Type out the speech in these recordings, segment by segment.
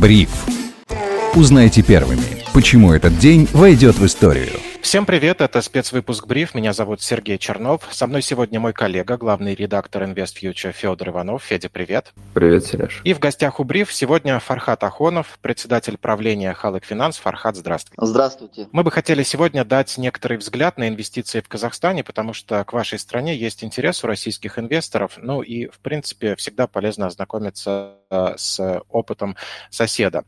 Бриф. Узнайте первыми, почему этот день войдет в историю. Всем привет, это спецвыпуск «Бриф». Меня зовут Сергей Чернов. Со мной сегодня мой коллега, главный редактор InvestFuture Федор Иванов. Федя, привет. Привет, Сереж. И в гостях у «Бриф» сегодня Фархат Ахонов, председатель правления Халык Финанс. Фархат, здравствуйте. Здравствуйте. Мы бы хотели сегодня дать некоторый взгляд на инвестиции в Казахстане, потому что к вашей стране есть интерес у российских инвесторов. Ну и, в принципе, всегда полезно ознакомиться э, с опытом соседа.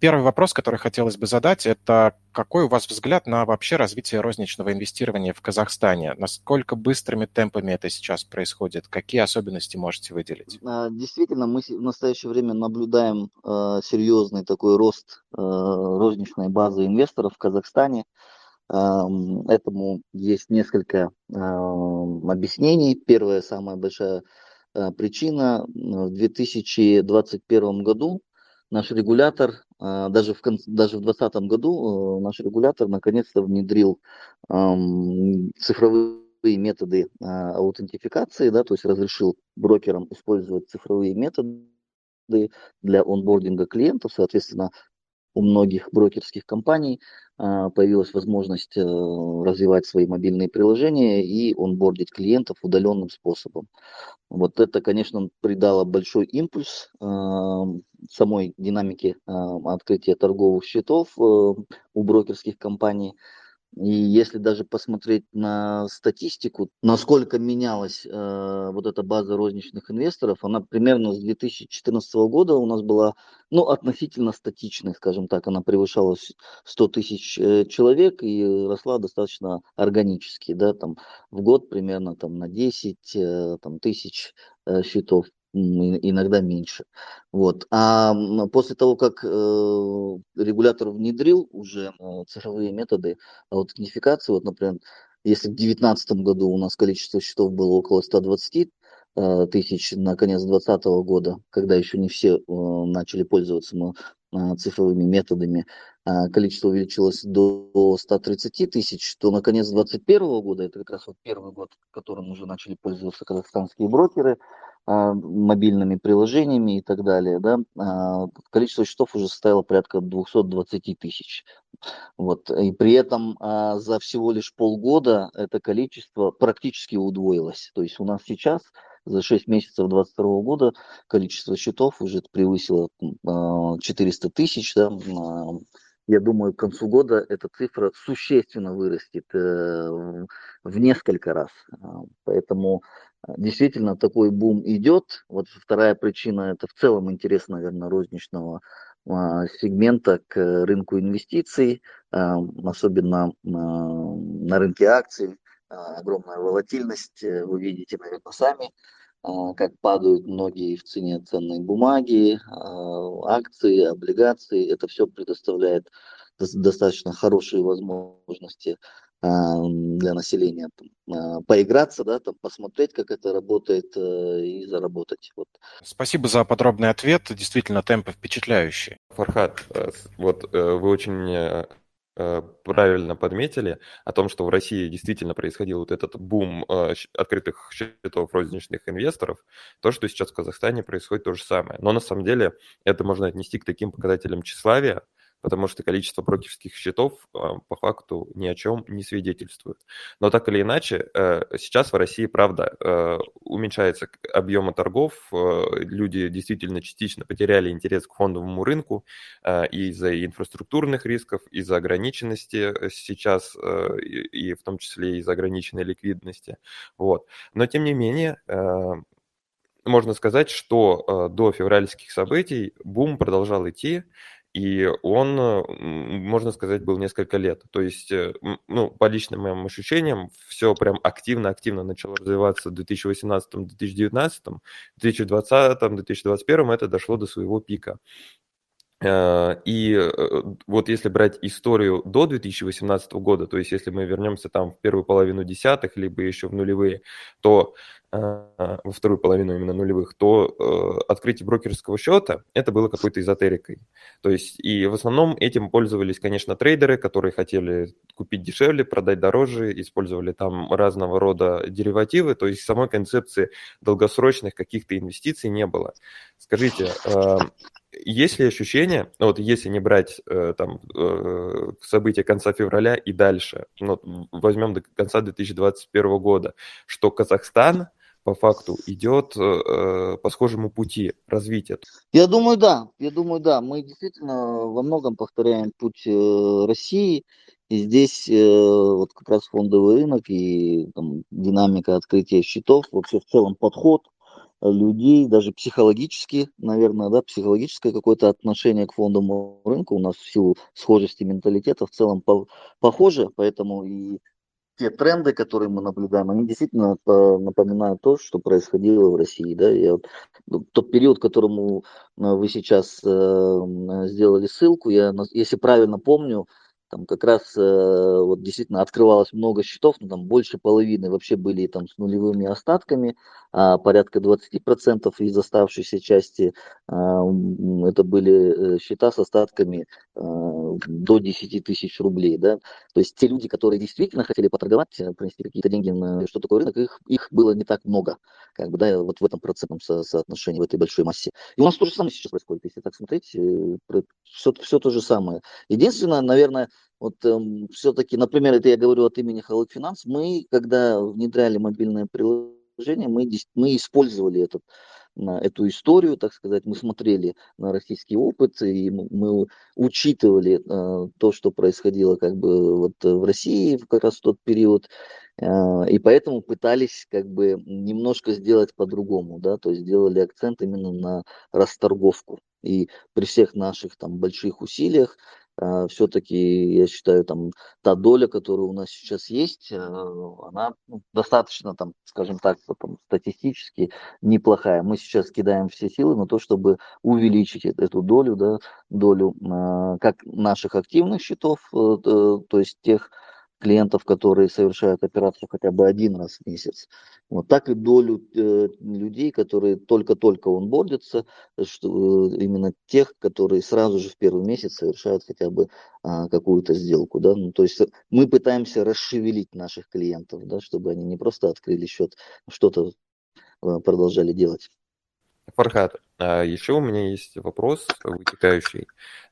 Первый вопрос, который хотелось бы задать, это какой у вас взгляд на вообще развитие розничного инвестирования в Казахстане? Насколько быстрыми темпами это сейчас происходит? Какие особенности можете выделить? А, действительно, мы в настоящее время наблюдаем э, серьезный такой рост э, розничной базы инвесторов в Казахстане. Этому есть несколько объяснений. Первая, самая большая причина. В 2021 году наш регулятор, а, даже в, даже в 2020 году э, наш регулятор наконец-то внедрил цифровые методы а, аутентификации, да, то есть разрешил брокерам использовать цифровые методы для онбординга клиентов, соответственно, у многих брокерских компаний а, появилась возможность э, развивать свои мобильные приложения и онбордить клиентов удаленным способом. Вот это, конечно, придало большой импульс а, самой динамике а, открытия торговых счетов э, у брокерских компаний. И если даже посмотреть на статистику, насколько менялась э, вот эта база розничных инвесторов, она примерно с 2014 года у нас была, ну, относительно статичной, скажем так, она превышала 100 тысяч э, человек и росла достаточно органически, да, там в год примерно там на 10 э, там, тысяч э, счетов иногда меньше. Вот. А после того, как э, регулятор внедрил уже э, цифровые методы аутентификации, вот, например, если в 2019 году у нас количество счетов было около 120 э, тысяч на конец 2020 года, когда еще не все начали пользоваться цифровыми методами, количество увеличилось до 130 тысяч, то на конец 2021 года, это как раз вот первый год, которым уже начали пользоваться казахстанские брокеры, а, мобильными приложениями и так далее, да, а, количество счетов уже составило порядка 220 тысяч. Вот. И при этом а, за всего лишь полгода это количество практически удвоилось. То есть у нас сейчас за 6 месяцев 2022 года количество счетов уже превысило 400 тысяч. Да, я думаю, к концу года эта цифра существенно вырастет э, в несколько раз. Поэтому Действительно, такой бум идет. Вот вторая причина – это в целом интерес, наверное, розничного а, сегмента к рынку инвестиций, а, особенно на рынке акций. А, огромная волатильность, э, вы видите, наверное, сами, как падают многие в цене ценные бумаги, акции, облигации. Это все предоставляет достаточно хорошие возможности для населения а, поиграться, да, там посмотреть, как это работает э, и заработать. Вот. Спасибо за подробный ответ. Действительно, темпы впечатляющие. Фархат, э, вот э, вы очень правильно подметили о том, что в России действительно происходил вот этот бум открытых счетов розничных инвесторов. То, что сейчас в Казахстане происходит, то же самое. Но на самом деле это можно отнести к таким показателям тщеславия, потому что количество брокерских счетов а, по факту ни о чем не свидетельствует. Но так или иначе, э, сейчас в России, правда, э, уменьшается объемы торгов, э, люди действительно частично потеряли интерес к фондовому рынку из-за инфраструктурных рисков, из-за ограниченности сейчас, и в том числе из-за ограниченной ликвидности. Вот. Но тем не менее, можно сказать, что до февральских событий бум продолжал идти, и он, можно сказать, был несколько лет. То есть, э, ну, по личным моим ощущениям, все прям активно-активно начало развиваться в 2018-2019, в 2020-2021 это дошло до своего пика. Э, и э, вот если брать историю до 2018 года, то есть если мы вернемся там в первую половину десятых, либо еще в нулевые, то Э, во вторую половину именно нулевых, то открытие брокерского счета это было какой-то эзотерикой. То есть и в основном этим пользовались, конечно, трейдеры, которые хотели купить дешевле, продать дороже, использовали там разного рода деривативы, то есть самой концепции долгосрочных каких-то инвестиций не было. Скажите, есть ли ощущение, вот если не брать э, там э, события конца февраля и дальше, ну, возьмем до конца 2021 года, что Казахстан по факту идет э, по схожему пути развития? Я думаю, да. Я думаю, да. Мы действительно во многом повторяем путь э, России. И здесь э, вот как раз фондовый рынок и там, динамика открытия счетов, вообще в целом подход людей, даже психологически, наверное, да, психологическое какое-то отношение к фондовому рынку у нас в силу схожести менталитета в целом по похоже, поэтому и те тренды, которые мы наблюдаем, они действительно напоминают то, что происходило в России. Да? И вот, тот период, которому вы сейчас э, сделали ссылку, я, если правильно помню, там как раз э, вот действительно открывалось много счетов, но там больше половины вообще были там с нулевыми остатками, а порядка 20% из оставшейся части а, это были э, счета с остатками а, до 10 тысяч рублей. Да? То есть те люди, которые действительно хотели поторговать, э, принести какие-то деньги на что такое рынок, их, их было не так много, как бы, да, вот в этом процентном со соотношении, в этой большой массе. И у нас то же самое сейчас происходит, если так смотреть, все, все то же самое. Единственное, наверное, вот эм, все-таки, например, это я говорю от имени Халык Финанс, мы, когда внедряли мобильное приложение, мы, мы использовали этот, эту историю, так сказать, мы смотрели на российский опыт, и мы учитывали э, то, что происходило как бы вот в России как раз в тот период, э, и поэтому пытались как бы немножко сделать по-другому, да, то есть сделали акцент именно на расторговку. И при всех наших там больших усилиях все-таки, я считаю, там та доля, которая у нас сейчас есть, э, она ну, достаточно, там, скажем так, там, статистически неплохая. Мы сейчас кидаем все силы на то, чтобы увеличить эту долю, да, долю а, как наших активных счетов, э, то есть тех клиентов, которые совершают операцию хотя бы один раз в месяц. Вот так и долю э, людей, которые только-только онбордятся, что, э, именно тех, которые сразу же в первый месяц совершают хотя бы а, какую-то сделку. Да? Ну, то есть мы пытаемся расшевелить наших клиентов, да, чтобы они не просто открыли счет, а что-то э, продолжали делать. Фархат, а еще у меня есть вопрос вытекающий.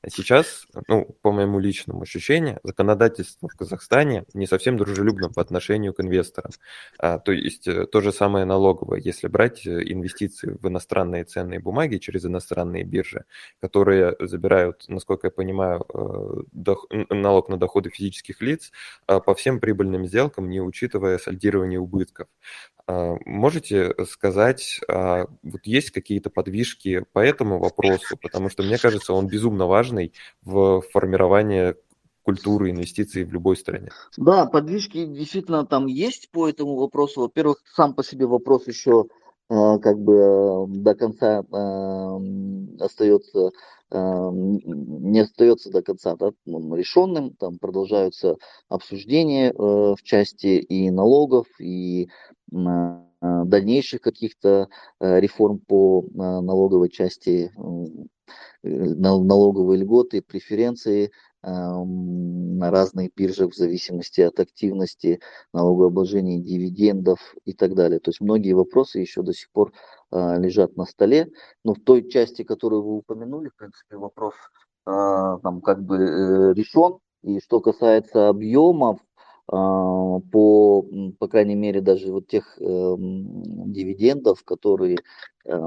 Сейчас, ну, по моему личному ощущению, законодательство в Казахстане не совсем дружелюбно по отношению к инвесторам. А, то есть э, то же самое налоговое, если брать э, инвестиции в иностранные ценные бумаги через иностранные биржи, которые забирают, насколько я понимаю, э, дох... налог на доходы физических лиц а, по всем прибыльным сделкам, не учитывая сальдирование убытков. А, можете сказать, а, вот есть какие-то подвижки по этому вопросу, потому что мне кажется, он безумно важный в формировании культуры инвестиций в любой стране. Да, подвижки действительно там есть по этому вопросу. Во-первых, сам по себе вопрос еще а, как бы до конца остается не остается до конца да, решенным, там продолжаются обсуждения э, в части и налогов, и дальнейших каких-то э, реформ по налоговой части, налоговые льготы, преференции на разных биржах в зависимости от активности, налогообложения дивидендов и так далее. То есть многие вопросы еще до сих пор лежат на столе, но в той части, которую вы упомянули, в принципе, вопрос там как бы э, решен. И что касается объемов, по, по крайней мере, даже вот тех э, дивидендов, которые э,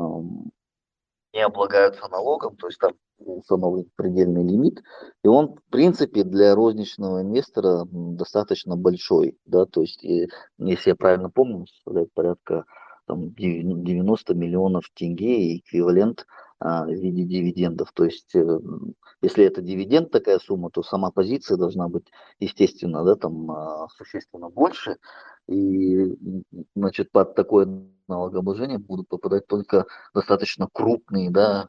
не облагаются налогом, то есть там установлен предельный лимит, и он, в принципе, для розничного инвестора достаточно большой, да, то есть, если я правильно помню, составляет порядка там, 90 миллионов тенге эквивалент а, в виде дивидендов. То есть, э, если это дивиденд такая сумма, то сама позиция должна быть, естественно, да, там а, существенно больше. И, значит, под такое налогообложение будут попадать только достаточно крупные, да,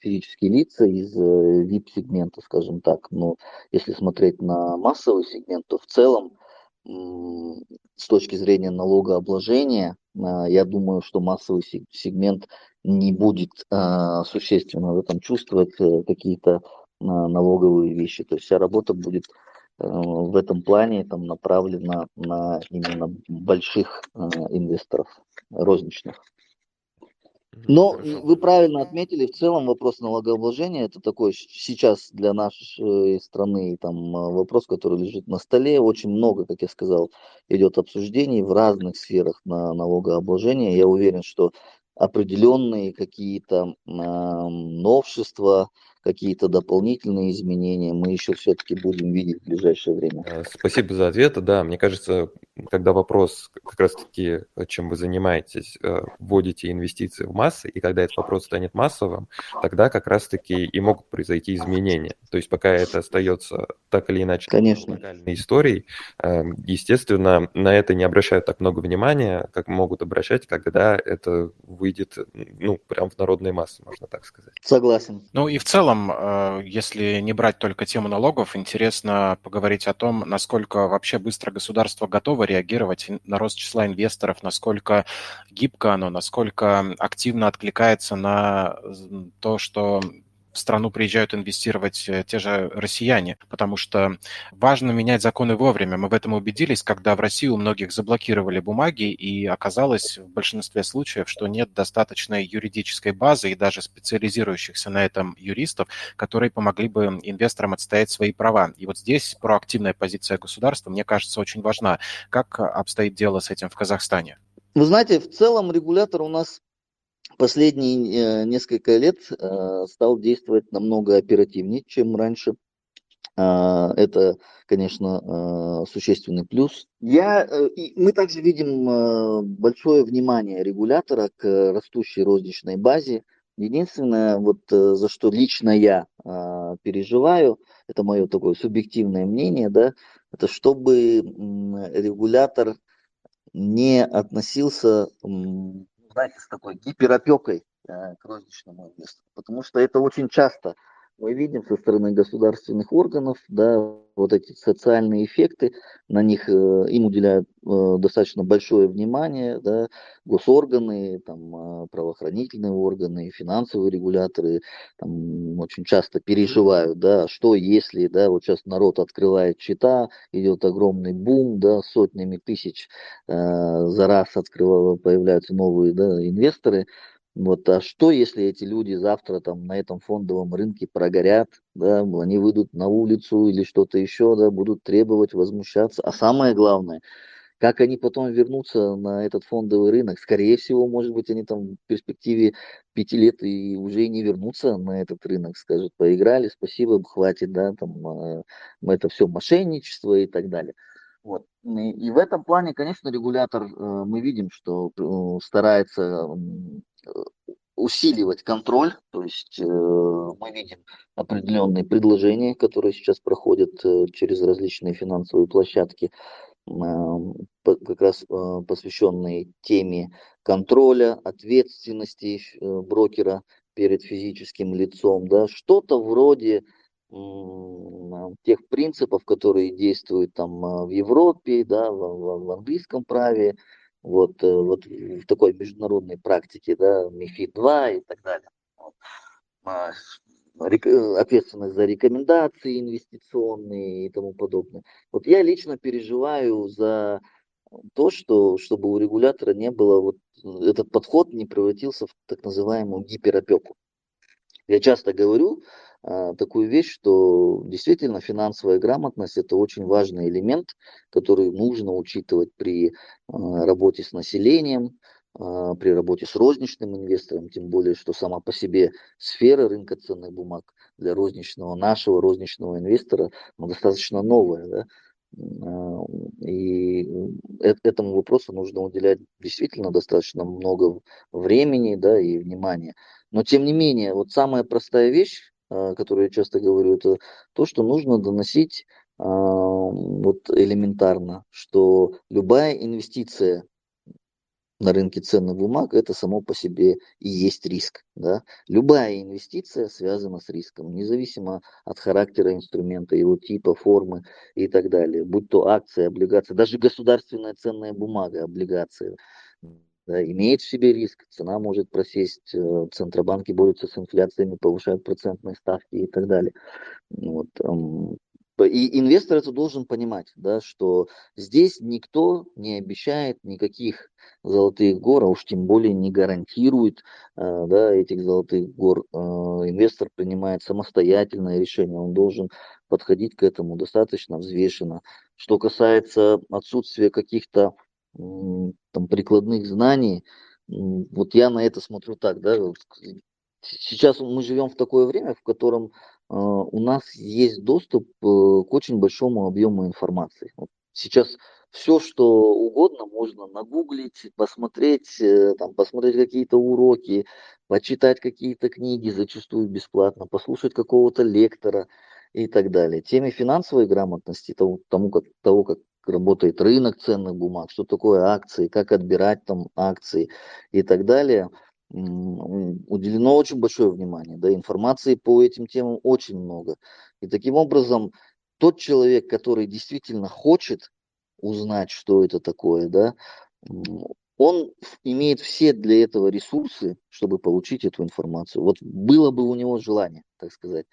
физические лица из VIP-сегмента, э, скажем так. Но если смотреть на массовый сегмент, то в целом с точки зрения налогообложения, а, я думаю, что массовый сегмент не будет а, существенно в этом чувствовать э, какие-то а, налоговые вещи. То есть вся работа будет э, в этом плане там, направлена на именно больших инвесторов, розничных. Но Хорошо. вы правильно отметили, в целом вопрос налогообложения это такой сейчас для нашей страны там вопрос, который лежит на столе. Очень много, как я сказал, идет обсуждений в разных сферах на налогообложение. Я уверен, что определенные какие-то э, новшества, какие-то дополнительные изменения мы еще все-таки будем видеть в ближайшее время. Э, спасибо за ответ. Да, мне кажется, когда вопрос как раз-таки, чем вы занимаетесь, э, вводите инвестиции в массы, и когда этот вопрос станет массовым, тогда как раз-таки и могут произойти изменения. То есть пока это остается так или иначе Конечно. локальной историей, э, естественно, на это не обращают так много внимания, как могут обращать, когда это выйдет, ну, прям в народные массы, можно так сказать. Согласен. Ну и в целом целом, э, если не брать только тему налогов, интересно поговорить о том, насколько вообще быстро государство готово реагировать на рост числа инвесторов, насколько гибко оно, насколько активно откликается на то, что в страну приезжают инвестировать э, те же россияне, потому что важно менять законы вовремя. Мы в этом убедились, когда в России у многих заблокировали бумаги, и оказалось в большинстве случаев, что нет достаточной юридической базы и даже специализирующихся на этом юристов, которые помогли бы инвесторам отстоять свои права. И вот здесь проактивная позиция государства, мне кажется, очень важна. Как обстоит дело с этим в Казахстане? Вы знаете, в целом регулятор у нас последние э, несколько лет э, стал действовать намного оперативнее, чем раньше. А, это, конечно, э, существенный плюс. Я, мы также видим большое внимание регулятора к растущей розничной базе. Единственное, вот за что лично я переживаю, это мое такое субъективное мнение, да, это чтобы регулятор не относился знаете, с такой гиперопекой э, к розничному инвестору. Потому что это очень часто мы видим со стороны государственных органов, да, вот эти социальные эффекты, на них э, им уделяют э, достаточно большое внимание, да, госорганы, там, э, правоохранительные органы, финансовые регуляторы, там, очень часто переживают, да, что если, да, вот сейчас народ открывает счета, идет огромный бум, да, сотнями тысяч э, за раз открывают, появляются новые, да, инвесторы, вот, а что, если эти люди завтра там на этом фондовом рынке прогорят, да, они выйдут на улицу или что-то еще, да, будут требовать, возмущаться. А самое главное, как они потом вернутся на этот фондовый рынок? Скорее всего, может быть, они там в перспективе пяти лет и уже и не вернутся на этот рынок, скажут, поиграли, спасибо, хватит, да, там, э, это все мошенничество и так далее. Вот. И, в этом плане, конечно, регулятор, э, мы видим, что э, старается усиливать контроль, то есть э, мы видим определенные предложения, которые сейчас проходят э, через различные финансовые площадки, э, как раз э, посвященные теме контроля, ответственности э, брокера перед физическим лицом, да, что-то вроде тех принципов, которые действуют там э, в Европе, да, в, в английском праве, вот, э, вот в такой международной практике, да, МИФИД-2 и так далее. А, э, ответственность за рекомендации инвестиционные и тому подобное. Вот я лично переживаю за то, что, чтобы у регулятора не было, вот этот подход не превратился в так называемую гиперопеку. Я часто говорю, такую вещь, что действительно финансовая грамотность это очень важный элемент, который нужно учитывать при а, работе с населением, а, при работе с розничным инвестором, тем более, что сама по себе сфера рынка ценных бумаг для розничного, нашего розничного инвестора ну, достаточно новая. Да? И этому вопросу нужно уделять действительно достаточно много времени да, и внимания. Но тем не менее, вот самая простая вещь, а, которую я часто говорю, это то, что нужно доносить а, вот элементарно, что любая инвестиция на рынке ценных бумаг это само по себе и есть риск. Да? Любая инвестиция связана с риском, независимо от характера инструмента, его типа, формы и так далее. Будь то акции, облигации, даже государственная ценная бумага, облигации имеет в себе риск, цена может просесть, э, центробанки борются с инфляциями, повышают процентные ставки и так далее. Вот, и инвестор это должен понимать, да, что здесь никто не обещает никаких золотых гор, а уж тем более не гарантирует э, да, этих золотых гор. Э, инвестор принимает самостоятельное решение, он должен подходить к этому достаточно взвешенно. Что касается отсутствия каких-то там, прикладных знаний, вот я на это смотрю так, да, сейчас мы живем в такое время, в котором э, у нас есть доступ э, к очень большому объему информации. Сейчас все, что угодно можно нагуглить, посмотреть, э, там, посмотреть какие-то уроки, почитать какие-то книги, зачастую бесплатно, послушать какого-то лектора и так далее. Теме финансовой грамотности, тому, тому как, того, как работает рынок ценных бумаг, что такое акции, как отбирать там акции и так далее – уделено очень большое внимание, да, информации по этим темам очень много. И таким образом, тот человек, который действительно хочет узнать, что это такое, да, он имеет все для этого ресурсы, чтобы получить эту информацию. Вот было бы у него желание, так сказать.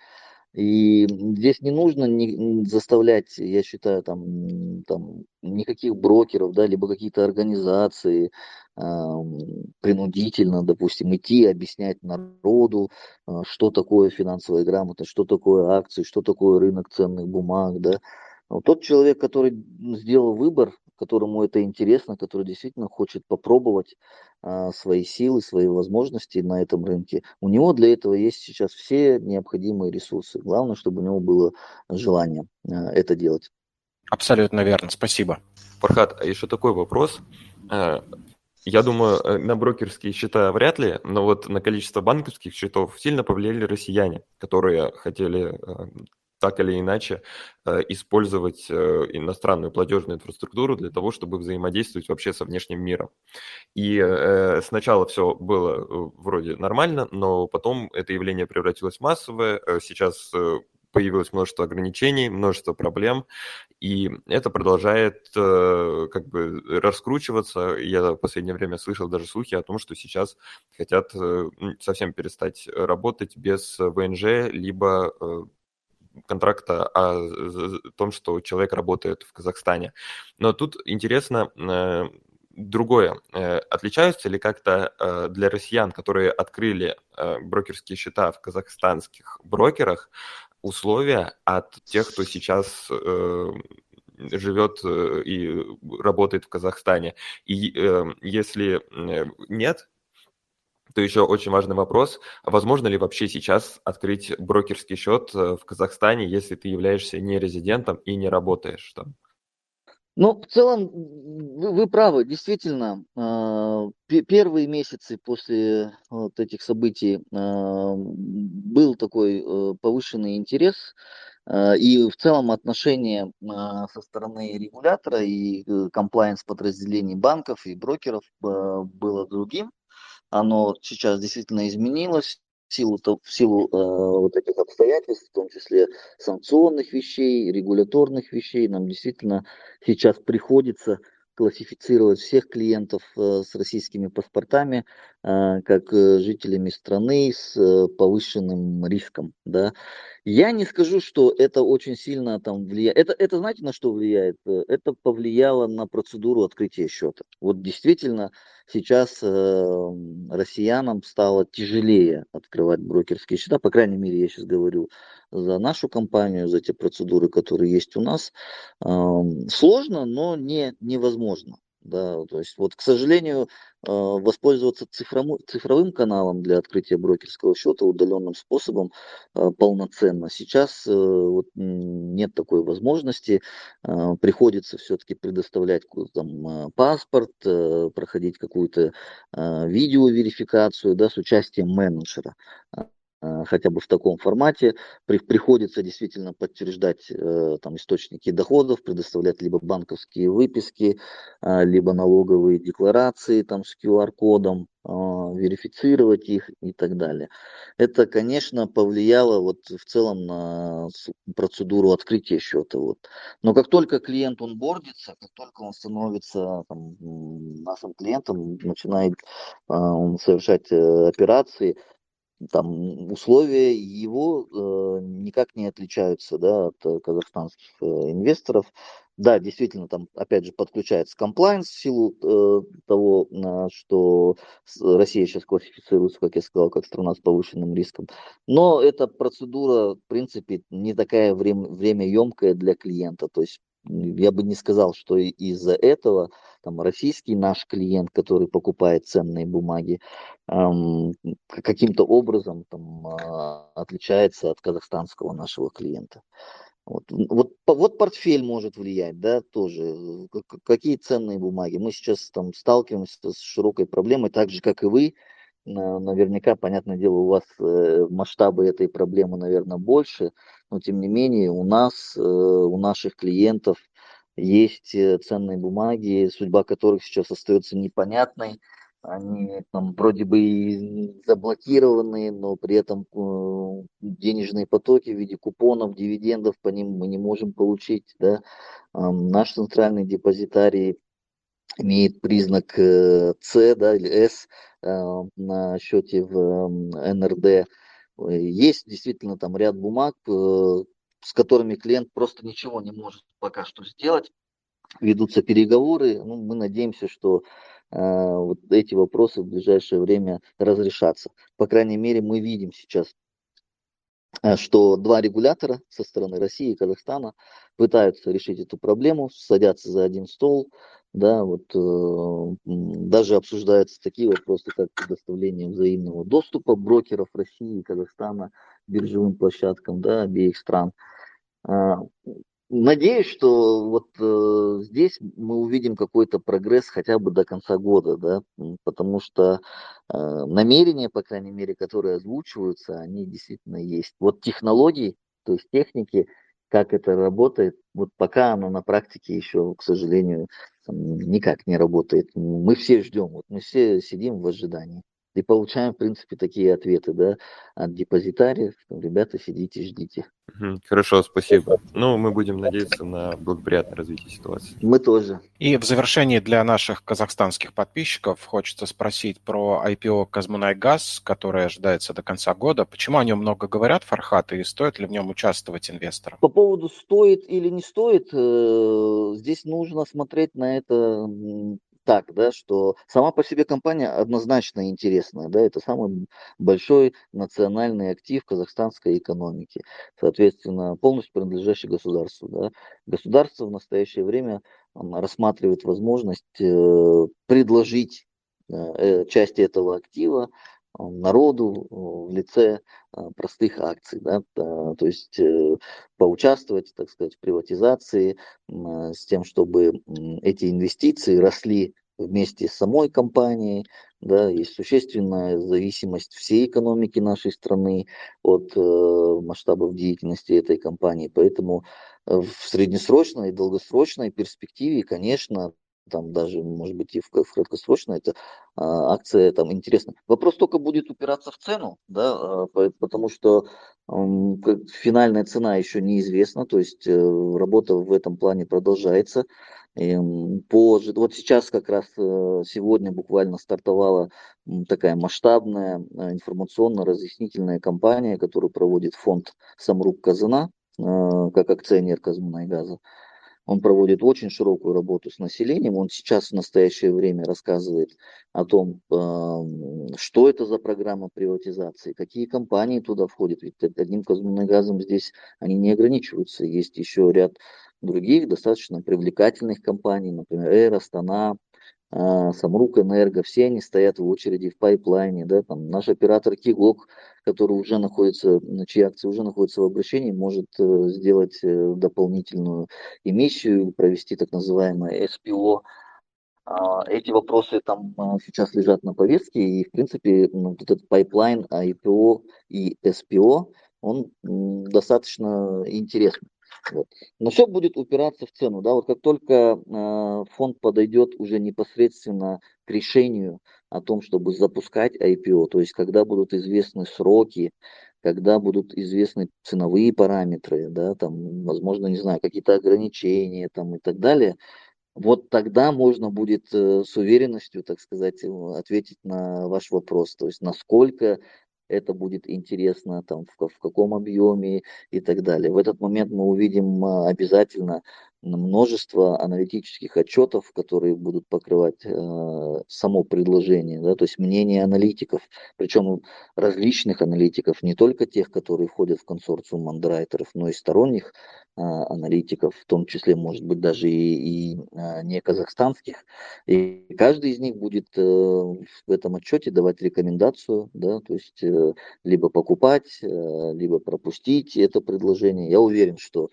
И здесь не нужно не заставлять, я считаю, там, там никаких брокеров, да, либо какие-то организации э, принудительно, допустим, идти объяснять народу, э, что такое финансовая грамотность, что такое акции, что такое рынок ценных бумаг, да. Но тот человек, который сделал выбор, которому это интересно, который действительно хочет попробовать а, свои силы, свои возможности на этом рынке, у него для этого есть сейчас все необходимые ресурсы. Главное, чтобы у него было желание а, это делать. Абсолютно верно, спасибо. Фархат, а еще такой вопрос. А, я думаю, э, на брокерские счета вряд ли, но вот на количество банковских счетов сильно повлияли россияне, которые хотели так или иначе э, использовать э, иностранную платежную инфраструктуру для того, чтобы взаимодействовать вообще со внешним миром. И э, сначала все было вроде нормально, но потом это явление превратилось в массовое. Сейчас появилось множество ограничений, множество проблем, и это продолжает как бы раскручиваться. Я в последнее время слышал даже слухи о том, что сейчас хотят совсем перестать работать без ВНЖ, либо контракта о том, что человек работает в Казахстане. Но тут интересно э, другое. Э, отличаются ли как-то э, для россиян, которые открыли брокерские счета в казахстанских брокерах, условия от тех, кто сейчас живет и работает в Казахстане. И если нет, то еще очень важный вопрос. Возможно ли вообще сейчас открыть брокерский счет э, в Казахстане, если ты являешься не резидентом и не работаешь там? Ну, в целом, вы, вы правы, действительно, э, первые месяцы после вот этих событий э, был такой э, повышенный интерес, э, и в целом отношение э, со стороны регулятора и э, комплайенс подразделений банков и брокеров э, было другим оно сейчас действительно изменилось в силу, в силу э, вот этих обстоятельств, в том числе санкционных вещей, регуляторных вещей, нам действительно сейчас приходится классифицировать всех клиентов э, с российскими паспортами э, как э, жителями страны с э, повышенным риском. Да. Я не скажу, что это очень сильно там влияет. Это, это знаете, на что влияет? Э, это повлияло на процедуру открытия счета. Вот действительно сейчас э, россиянам стало тяжелее открывать брокерские счета. По крайней мере, я сейчас говорю за нашу компанию, за те процедуры, которые есть у нас. Э, сложно, но не невозможно. Да, то есть вот, к сожалению, э, воспользоваться цифровым, цифровым каналом для открытия брокерского счета удаленным способом э, полноценно сейчас э, вот, нет такой возможности. Приходится все-таки предоставлять там, паспорт, проходить какую-то видеоверификацию да, с участием менеджера. Э, хотя бы в таком формате. При, приходится действительно подтверждать э, там, источники доходов, предоставлять либо банковские выписки, э, либо налоговые декларации там, с QR-кодом, э, верифицировать их и так далее. Это, конечно, повлияло вот, в целом на процедуру открытия счета. Вот. Но как только клиент он бордится, как только он становится там, нашим клиентом, начинает э, совершать э, операции, там условия его э, никак не отличаются да, от э, казахстанских э, инвесторов. Да, действительно, там опять же подключается комплайнс в силу э, того, э, что Россия сейчас классифицируется, как я сказал, как страна с повышенным риском. Но эта процедура, в принципе, не такая время, время емкая для клиента. То есть я бы не сказал, что из-за этого там, российский наш клиент, который покупает ценные бумаги, эм, каким-то образом там, э, отличается от казахстанского нашего клиента. Вот, вот, вот портфель может влиять, да, тоже. Какие ценные бумаги. Мы сейчас там сталкиваемся с широкой проблемой, так же, как и вы. Наверняка, понятное дело, у вас э, масштабы этой проблемы, наверное, больше, но тем не менее у нас, э, у наших клиентов есть э, ценные бумаги, судьба которых сейчас остается непонятной. Они там вроде бы и заблокированы, но при этом денежные потоки в виде купонов, дивидендов по ним мы не можем получить. Да? Наш центральный депозитарий имеет признак С да, или С на счете в НРД. Есть действительно там ряд бумаг, с которыми клиент просто ничего не может пока что сделать. Ведутся переговоры. Ну, мы надеемся, что э, вот эти вопросы в ближайшее время разрешатся. По крайней мере, мы видим сейчас, э, что два регулятора со стороны России и Казахстана пытаются решить эту проблему, садятся за один стол, да, вот э, даже обсуждаются такие вопросы, как предоставление взаимного доступа брокеров России и Казахстана биржевым площадкам, да, обеих стран. А, надеюсь, что вот э, здесь мы увидим какой-то прогресс хотя бы до конца года, да, потому что э, намерения, по крайней мере, которые озвучиваются, они действительно есть. Вот технологии, то есть техники, как это работает, вот пока оно на практике еще, к сожалению, никак не работает. Мы все ждем, вот мы все сидим в ожидании. И получаем, в принципе, такие ответы, да, от депозитариев. Ребята, сидите, ждите. Хорошо, спасибо. Ну, мы будем надеяться на благоприятное развитие ситуации. Мы тоже. И в завершении для наших казахстанских подписчиков хочется спросить про IPO Казмунайгаз, которое ожидается до конца года. Почему о нем много говорят, Фархат, и стоит ли в нем участвовать инвесторам? По поводу стоит или не стоит, э, здесь нужно смотреть на это так, да, что сама по себе компания однозначно интересная, да, это самый большой национальный актив казахстанской экономики, соответственно, полностью принадлежащий государству, да. Государство в настоящее время рассматривает возможность э, предложить э, э, части этого актива народу в лице простых акций, да, то есть поучаствовать, так сказать, в приватизации с тем, чтобы эти инвестиции росли вместе с самой компанией, да, есть существенная зависимость всей экономики нашей страны от э, масштабов деятельности этой компании, поэтому в среднесрочной и долгосрочной перспективе, конечно, там даже, может быть, и в, в краткосрочной, эта а, акция там интересна. Вопрос только будет упираться в цену, да, а, потому что м, финальная цена еще неизвестна, то есть э, работа в этом плане продолжается. И, по, вот сейчас как раз э, сегодня буквально стартовала такая масштабная э, информационно-разъяснительная кампания, которую проводит фонд Самрук Казана, как акционер Казмунайгаза. газа он проводит очень широкую работу с населением. Он сейчас в настоящее время рассказывает о том, что это за программа приватизации, какие компании туда входят. Ведь одним газом здесь они не ограничиваются. Есть еще ряд других достаточно привлекательных компаний, например, Эйр, Астана, Самрук Энерго, все они стоят в очереди в пайплайне, да, там наш оператор KEGOC, который уже находится, чьи акции уже находятся в обращении, может э, сделать э, дополнительную эмиссию, провести так называемое SPO. А, эти вопросы там а, сейчас лежат на повестке, и, в принципе, вот этот pipeline IPO и SPO, он достаточно интересный. Вот. Но все будет упираться в цену. Да? Вот как только э, фонд подойдет уже непосредственно к решению о том, чтобы запускать IPO, то есть когда будут известны сроки, когда будут известны ценовые параметры, да, там, возможно, не знаю, какие-то ограничения там, и так далее, вот тогда можно будет э, с уверенностью, так сказать, ответить на ваш вопрос, то есть насколько это будет интересно, там, в, в каком объеме и так далее. В этот момент мы увидим а, обязательно множество аналитических отчетов, которые будут покрывать э, само предложение, да, то есть мнение аналитиков, причем различных аналитиков, не только тех, которые входят в консорциум андеррайтеров, но и сторонних э, аналитиков, в том числе, может быть, даже и, и э, не казахстанских. И каждый из них будет э, в этом отчете давать рекомендацию, да, то есть э, либо покупать, э, либо пропустить это предложение. Я уверен, что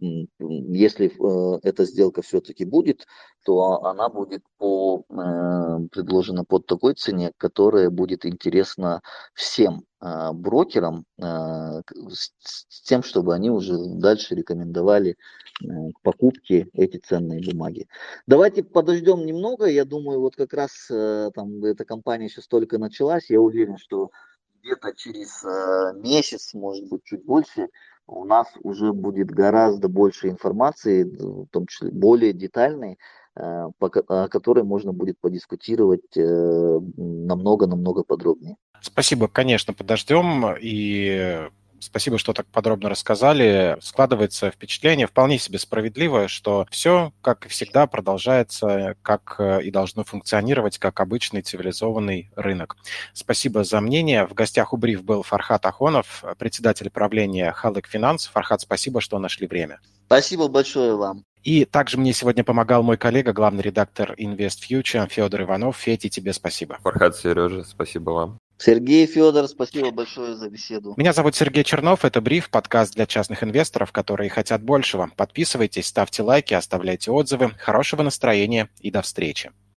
если э, эта сделка все-таки будет, то она будет по, э, предложена под такой цене, которая будет интересна всем а, брокерам а, с тем, чтобы они уже дальше рекомендовали э, к покупке эти ценные бумаги. Давайте подождем немного. Я думаю, вот как раз там эта компания сейчас только началась. Я уверен, что где-то через месяц, может быть, чуть больше, у нас уже будет гораздо больше информации, в том числе более детальной, э, о которой можно будет подискутировать э, намного-намного подробнее. Спасибо, конечно, подождем. И Спасибо, что так подробно рассказали. Складывается впечатление вполне себе справедливое, что все, как и всегда, продолжается, как э, и должно функционировать, как обычный цивилизованный рынок. Спасибо за мнение. В гостях у Бриф был Фархат Ахонов, председатель правления Халык Финанс. Фархат, спасибо, что нашли время. Спасибо большое вам. И также мне сегодня помогал мой коллега, главный редактор Invest Future Федор Иванов. Фети, тебе спасибо. Фархат Сережа, спасибо вам. Сергей Федор, спасибо большое за беседу. Меня зовут Сергей Чернов, это Бриф, подкаст для частных инвесторов, которые хотят большего. Подписывайтесь, ставьте лайки, оставляйте отзывы. Хорошего настроения и до встречи.